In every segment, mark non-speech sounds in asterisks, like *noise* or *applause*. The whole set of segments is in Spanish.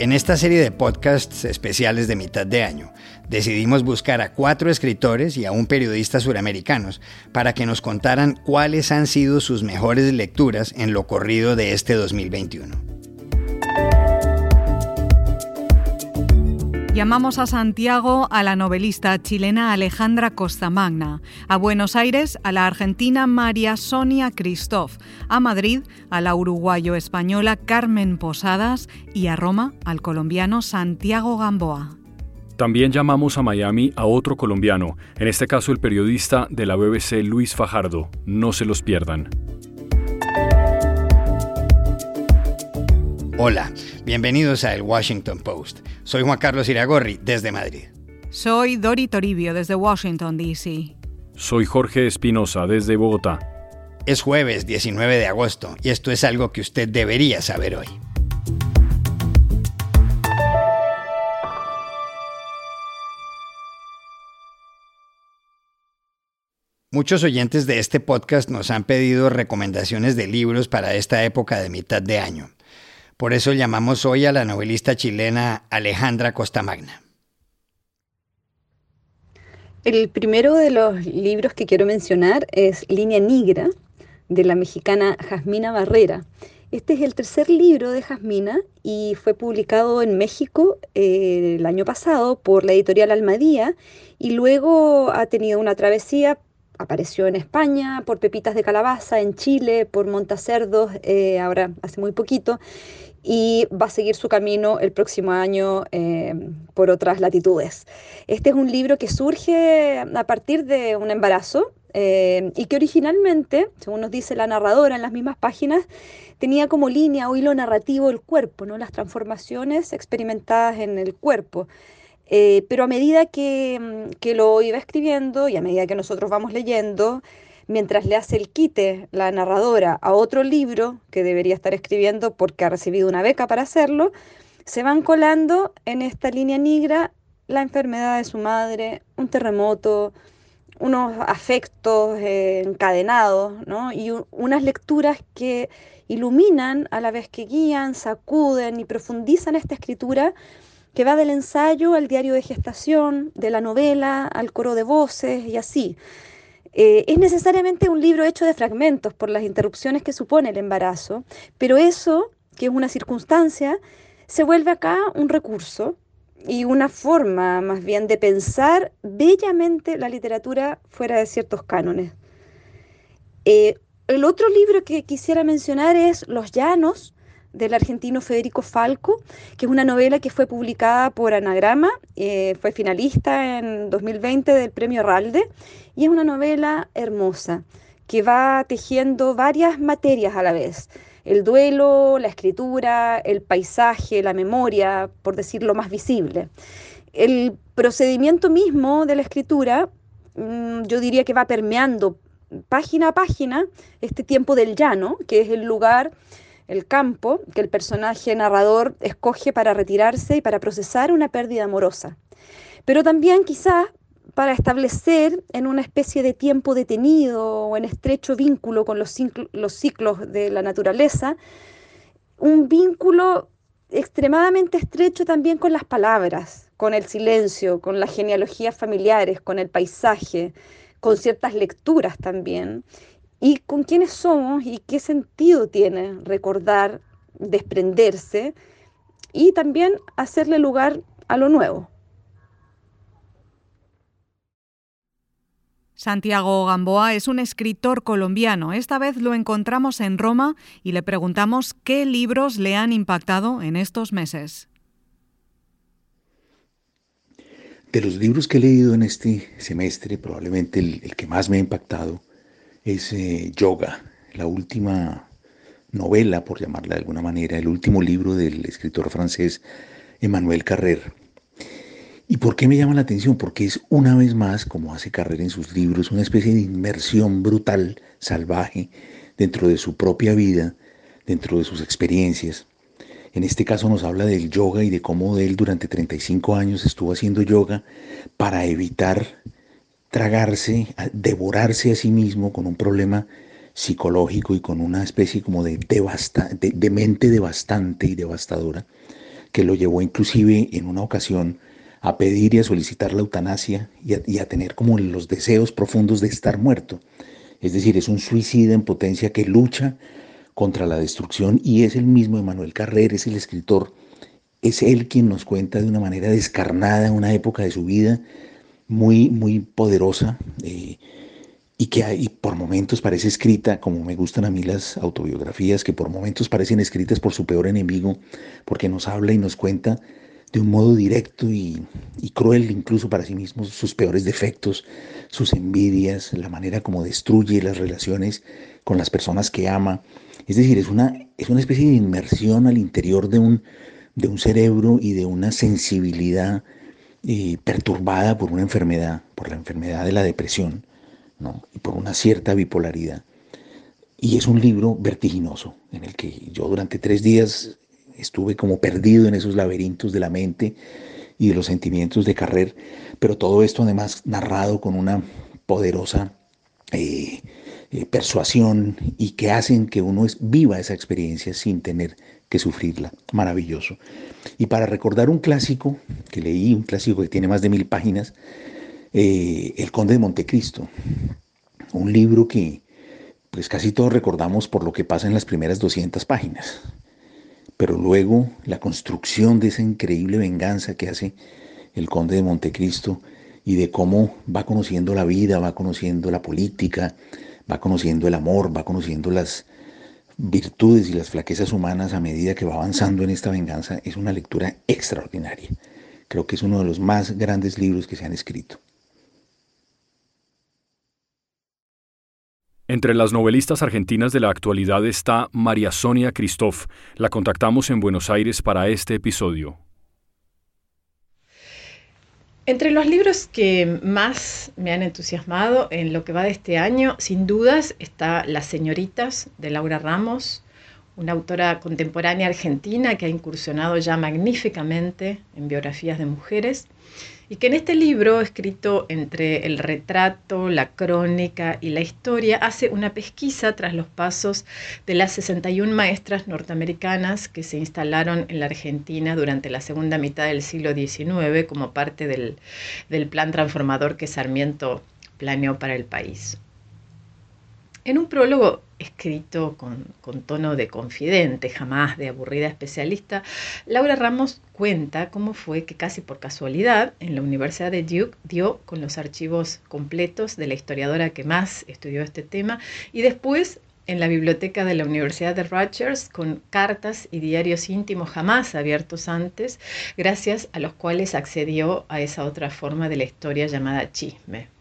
En esta serie de podcasts especiales de mitad de año, decidimos buscar a cuatro escritores y a un periodista suramericanos para que nos contaran cuáles han sido sus mejores lecturas en lo corrido de este 2021. Llamamos a Santiago a la novelista chilena Alejandra Costamagna, a Buenos Aires a la argentina María Sonia Christoph, a Madrid a la uruguayo-española Carmen Posadas y a Roma al colombiano Santiago Gamboa. También llamamos a Miami a otro colombiano, en este caso el periodista de la BBC Luis Fajardo. No se los pierdan. Hola, bienvenidos a El Washington Post. Soy Juan Carlos Iragorri, desde Madrid. Soy Dori Toribio, desde Washington, D.C. Soy Jorge Espinosa, desde Bogotá. Es jueves 19 de agosto y esto es algo que usted debería saber hoy. Muchos oyentes de este podcast nos han pedido recomendaciones de libros para esta época de mitad de año. Por eso llamamos hoy a la novelista chilena Alejandra Costamagna. El primero de los libros que quiero mencionar es Línea Negra, de la mexicana Jasmina Barrera. Este es el tercer libro de Jasmina y fue publicado en México eh, el año pasado por la editorial Almadía y luego ha tenido una travesía apareció en España por Pepitas de Calabaza, en Chile por Montacerdos, eh, ahora hace muy poquito, y va a seguir su camino el próximo año eh, por otras latitudes. Este es un libro que surge a partir de un embarazo eh, y que originalmente, según nos dice la narradora en las mismas páginas, tenía como línea o hilo narrativo el cuerpo, ¿no? las transformaciones experimentadas en el cuerpo. Eh, pero a medida que, que lo iba escribiendo y a medida que nosotros vamos leyendo, mientras le hace el quite la narradora a otro libro que debería estar escribiendo porque ha recibido una beca para hacerlo, se van colando en esta línea negra la enfermedad de su madre, un terremoto, unos afectos eh, encadenados, y unas lecturas que iluminan a la vez que guían, sacuden y profundizan esta escritura que va del ensayo al diario de gestación, de la novela al coro de voces y así. Eh, es necesariamente un libro hecho de fragmentos por las interrupciones que supone el embarazo, pero eso, que es una circunstancia, se vuelve acá un recurso y una forma más bien de pensar bellamente la literatura fuera de ciertos cánones. Eh, el otro libro que quisiera mencionar es Los Llanos, del argentino Federico Falco, que es una novela que fue publicada por Anagrama, eh, fue finalista en 2020 del premio Ralde, y es una novela hermosa que va tejiendo varias materias a la vez. El duelo, la escritura, el paisaje, la memoria, por decirlo más visible. El procedimiento mismo de la escritura, mm, yo diría que va permeando página a página este tiempo del llano, que es el lugar el campo que el personaje narrador escoge para retirarse y para procesar una pérdida amorosa. Pero también quizás para establecer en una especie de tiempo detenido o en estrecho vínculo con los, los ciclos de la naturaleza, un vínculo extremadamente estrecho también con las palabras, con el silencio, con las genealogías familiares, con el paisaje, con ciertas lecturas también, y con quiénes somos y qué sentido tiene recordar, desprenderse y también hacerle lugar a lo nuevo. Santiago Gamboa es un escritor colombiano. Esta vez lo encontramos en Roma y le preguntamos qué libros le han impactado en estos meses. De los libros que he leído en este semestre, probablemente el, el que más me ha impactado es eh, Yoga, la última novela, por llamarla de alguna manera, el último libro del escritor francés Emmanuel Carrer. ¿Y por qué me llama la atención? Porque es una vez más, como hace Carrer en sus libros, una especie de inmersión brutal, salvaje, dentro de su propia vida, dentro de sus experiencias. En este caso nos habla del yoga y de cómo él durante 35 años estuvo haciendo yoga para evitar tragarse, devorarse a sí mismo con un problema psicológico y con una especie como de, devasta, de, mente devastante y devastadora, que lo llevó inclusive en una ocasión a pedir y a solicitar la eutanasia y a, tener como los deseos profundos de estar muerto. Es decir, es un suicida en potencia que lucha contra la destrucción y es el mismo Emanuel Carrer, es el escritor, es él quien nos cuenta de una manera descarnada una época de su vida muy, muy poderosa eh, y que por momentos parece escrita, como me gustan a mí las autobiografías, que por momentos parecen escritas por su peor enemigo, porque nos habla y nos cuenta de un modo directo y, cruel incluso para sí mismo sus peores defectos, sus envidias, la manera como destruye las relaciones con las personas que ama. Es decir, es una, es una especie de inmersión al interior de un, de un cerebro y de una sensibilidad eh, perturbada por una enfermedad, por la enfermedad de la depresión ¿no? y por una cierta bipolaridad. Y es un libro vertiginoso en el que yo durante tres días estuve como perdido en esos laberintos de la mente y de los sentimientos de Carrer, pero todo esto además narrado con una poderosa eh, eh, persuasión y que hacen que uno viva esa experiencia sin tener que sufrirla. Maravilloso. Y para recordar un clásico que leí, un clásico que tiene más de mil páginas, eh, El Conde de Montecristo, un libro que pues casi todos recordamos por lo que pasa en las primeras 200 páginas pero luego la construcción de esa increíble venganza que hace el conde de Montecristo y de cómo va conociendo la vida, va conociendo la política, va conociendo el amor, va conociendo las virtudes y las flaquezas humanas a medida que va avanzando en esta venganza, es una lectura extraordinaria. Creo que es uno de los más grandes libros que se han escrito. Entre las novelistas argentinas de la actualidad está María Sonia Christoph. La contactamos en Buenos Aires para este episodio. Entre los libros que más me han entusiasmado en lo que va de este año, sin dudas, está Las señoritas de Laura Ramos, una autora contemporánea argentina que ha incursionado ya magníficamente en biografías de mujeres y que en este libro, escrito entre el retrato, la crónica y la historia, hace una pesquisa tras los pasos de las 61 maestras norteamericanas que se instalaron en la Argentina durante la segunda mitad del siglo XIX como parte del, del plan transformador que Sarmiento planeó para el país. En un prólogo escrito con, tono de confidente, jamás de aburrida especialista, Laura Ramos cuenta cómo fue que casi por casualidad en la Universidad de Duke dio con los archivos completos de la historiadora que más estudió este tema y después en la biblioteca de la Universidad de Rutgers con cartas y diarios íntimos jamás abiertos antes, gracias a los cuales accedió a esa otra forma de la historia llamada chisme.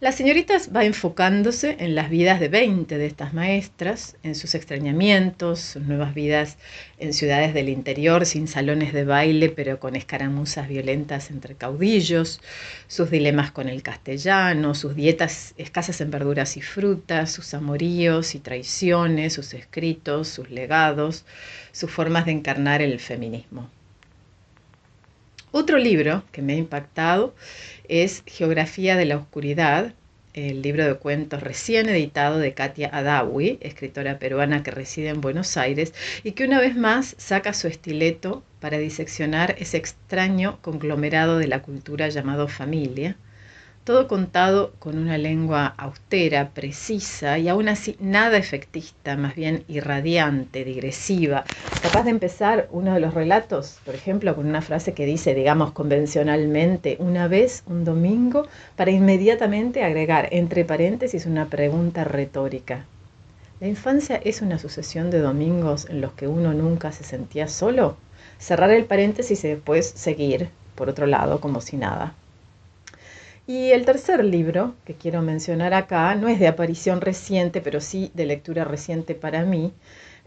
Las señoritas va enfocándose en las vidas de 20 de estas maestras, en sus extrañamientos, sus nuevas vidas en ciudades del interior sin salones de baile, pero con escaramuzas violentas entre caudillos, sus dilemas con el castellano, sus dietas escasas en verduras y frutas, sus amoríos y traiciones, sus escritos, sus legados, sus formas de encarnar el feminismo. Otro libro que me ha impactado es Geografía de la Oscuridad, el libro de cuentos recién editado de Katia Adawi, escritora peruana que reside en Buenos Aires y que una vez más saca su estileto para diseccionar ese extraño conglomerado de la cultura llamado familia, todo contado con una lengua austera, precisa y aún así nada efectista, más bien irradiante, digresiva, capaz de empezar uno de los relatos, por ejemplo, con una frase que dice, digamos convencionalmente, una vez, un domingo, para inmediatamente agregar entre paréntesis una pregunta retórica. ¿La infancia es una sucesión de domingos en los que uno nunca se sentía solo? Cerrar el paréntesis y después seguir, por otro lado, como si nada. Y el tercer libro que quiero mencionar acá no es de aparición reciente, pero sí de lectura reciente para mí,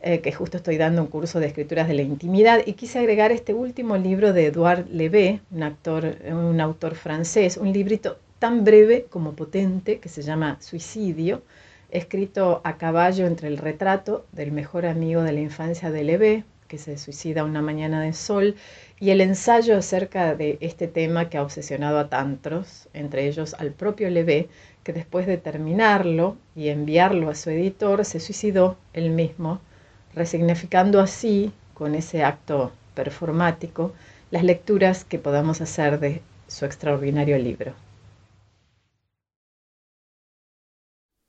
eh, que justo estoy dando un curso de escrituras de la intimidad. Y quise agregar este último libro de Edouard Levé, un, un autor francés, un librito tan breve como potente que se llama Suicidio, escrito a caballo entre el retrato del mejor amigo de la infancia de Levé, que se suicida una mañana de sol, y el ensayo acerca de este tema que ha obsesionado a tantos, entre ellos al propio Levé, que después de terminarlo y enviarlo a su editor, se suicidó él mismo, resignificando así, con ese acto performático las lecturas que podamos hacer de su extraordinario libro.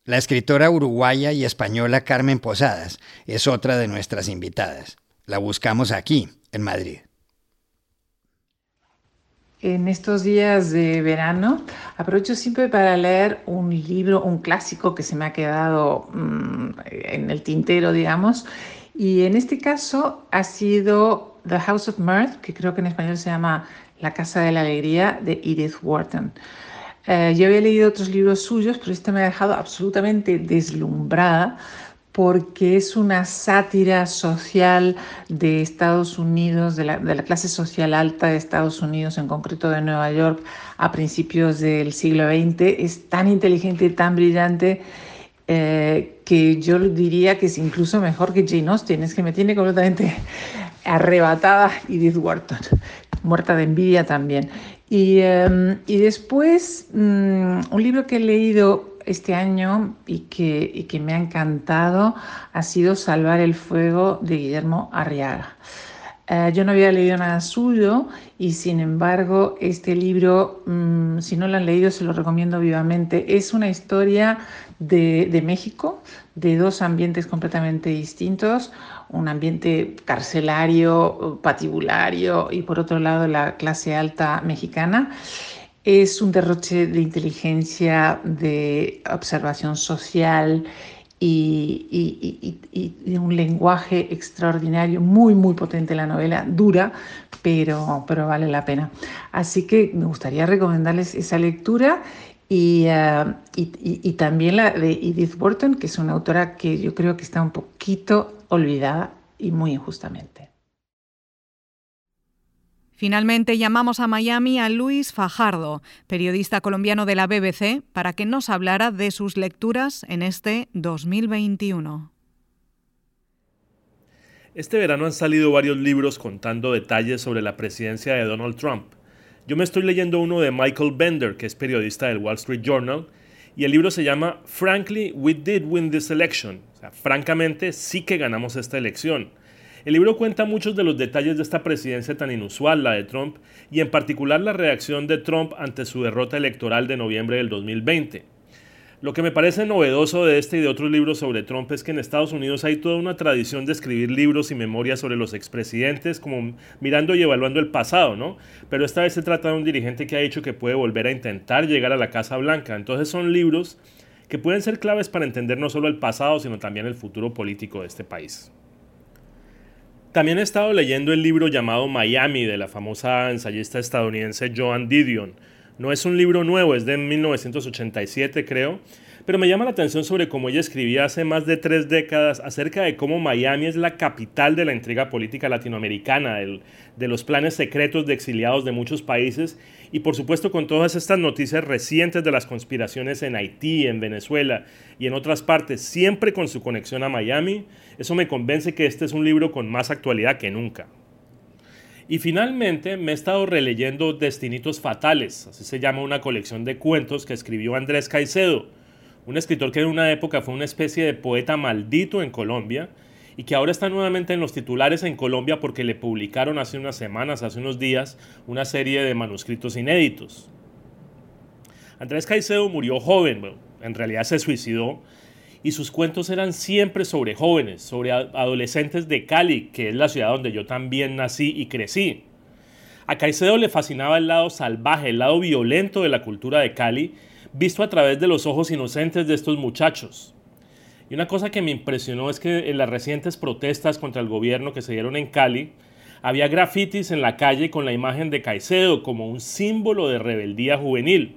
La escritora uruguaya y española Carmen Posadas es otra de nuestras invitadas. La buscamos aquí, en Madrid. En estos días de verano aprovecho siempre para leer un libro, un clásico que se me ha quedado mm, en el tintero, digamos. Y en este caso ha sido The House of Mirth, que creo que en español se llama La Casa de la Alegría, de Edith Wharton. Eh, yo había leído otros libros suyos, pero este me ha dejado absolutamente deslumbrada porque es una sátira social de Estados Unidos, de la, clase social alta de Estados Unidos, en concreto de Nueva York, a principios del siglo XX. Es tan inteligente y tan brillante eh, que yo diría que es incluso mejor que Jane Austen. Es que me tiene completamente *laughs* arrebatada Edith Wharton, muerta de envidia también. Y, em, después, mm, un libro que he leído este año y que, me ha encantado ha sido Salvar el Fuego de Guillermo Arriaga. Eh, yo no había leído nada suyo y sin embargo este libro, mm, si no lo han leído, se lo recomiendo vivamente. Es una historia de, México, de dos ambientes completamente distintos, un ambiente carcelario, patibulario y por otro lado la clase alta mexicana es un derroche de inteligencia, de observación social y, de un lenguaje extraordinario, muy, muy potente la novela, dura, pero, pero vale la pena. Así que me gustaría recomendarles esa lectura y, eh, y, también la de Edith Burton, que es una autora que yo creo que está un poquito olvidada y muy injustamente. Finalmente llamamos a Miami a Luis Fajardo, periodista colombiano de la BBC, para que nos hablara de sus lecturas en este 2021. Este verano han salido varios libros contando detalles sobre la presidencia de Donald Trump. Yo me estoy leyendo uno de Michael Bender, que es periodista del Wall Street Journal, y el libro se llama Frankly, We Did Win This Election. O sea, francamente, sí que ganamos esta elección. El libro cuenta muchos de los detalles de esta presidencia tan inusual, la de Trump, y en particular la reacción de Trump ante su derrota electoral de noviembre del 2020. Lo que me parece novedoso de este y de otros libros sobre Trump es que en Estados Unidos hay toda una tradición de escribir libros y memorias sobre los expresidentes, como mirando y evaluando el pasado, ¿no? Pero esta vez se trata de un dirigente que ha dicho que puede volver a intentar llegar a la Casa Blanca. Entonces son libros que pueden ser claves para entender no solo el pasado, sino también el futuro político de este país. También he estado leyendo el libro llamado Miami de la famosa ensayista estadounidense Joan Didion. No es un libro nuevo, es de 1987 creo, pero me llama la atención sobre cómo ella escribía hace más de tres décadas acerca de cómo Miami es la capital de la intriga política latinoamericana, de los planes secretos de exiliados de muchos países y por supuesto con todas estas noticias recientes de las conspiraciones en Haití, en Venezuela y en otras partes, siempre con su conexión a Miami, eso me convence que este es un libro con más actualidad que nunca. Y finalmente me he estado releyendo Destinitos Fatales, así se llama una colección de cuentos que escribió Andrés Caicedo, un escritor que en una época fue una especie de poeta maldito en Colombia y que ahora está nuevamente en los titulares en Colombia porque le publicaron hace unas semanas, hace unos días, una serie de manuscritos inéditos. Andrés Caicedo murió joven, en realidad se suicidó, y sus cuentos eran siempre sobre jóvenes, sobre adolescentes de Cali, que es la ciudad donde yo también nací y crecí. A Caicedo le fascinaba el lado salvaje, el lado violento de la cultura de Cali, visto a través de los ojos inocentes de estos muchachos. Y una cosa que me impresionó es que en las recientes protestas contra el gobierno que se dieron en Cali, había grafitis en la calle con la imagen de Caicedo como un símbolo de rebeldía juvenil.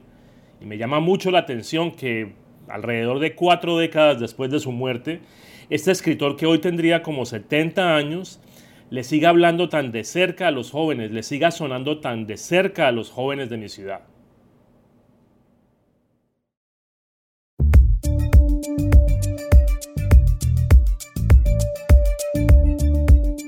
Y me llama mucho la atención que alrededor de cuatro décadas después de su muerte, este escritor que hoy tendría como 70 años, le siga hablando tan de cerca a los jóvenes, le siga sonando tan de cerca a los jóvenes de mi ciudad.